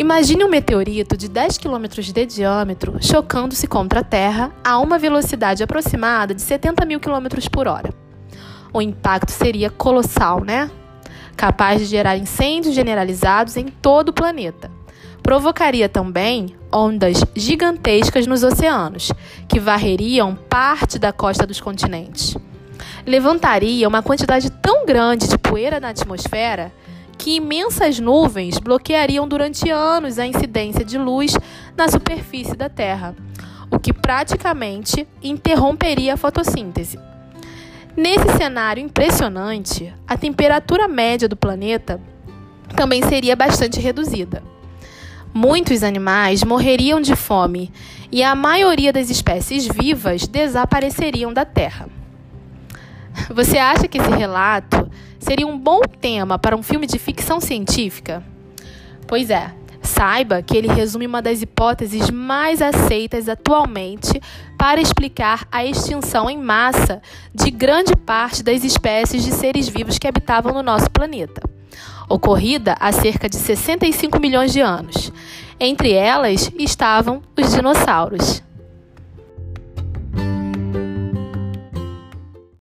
Imagine um meteorito de 10 km de diâmetro chocando-se contra a Terra a uma velocidade aproximada de 70 mil km por hora. O impacto seria colossal, né? Capaz de gerar incêndios generalizados em todo o planeta. Provocaria também ondas gigantescas nos oceanos, que varreriam parte da costa dos continentes. Levantaria uma quantidade tão grande de poeira na atmosfera que imensas nuvens bloqueariam durante anos a incidência de luz na superfície da Terra, o que praticamente interromperia a fotossíntese. Nesse cenário impressionante, a temperatura média do planeta também seria bastante reduzida. Muitos animais morreriam de fome e a maioria das espécies vivas desapareceriam da Terra. Você acha que esse relato seria um bom tema para um filme de ficção científica? Pois é, saiba que ele resume uma das hipóteses mais aceitas atualmente para explicar a extinção em massa de grande parte das espécies de seres vivos que habitavam no nosso planeta, ocorrida há cerca de 65 milhões de anos. Entre elas estavam os dinossauros.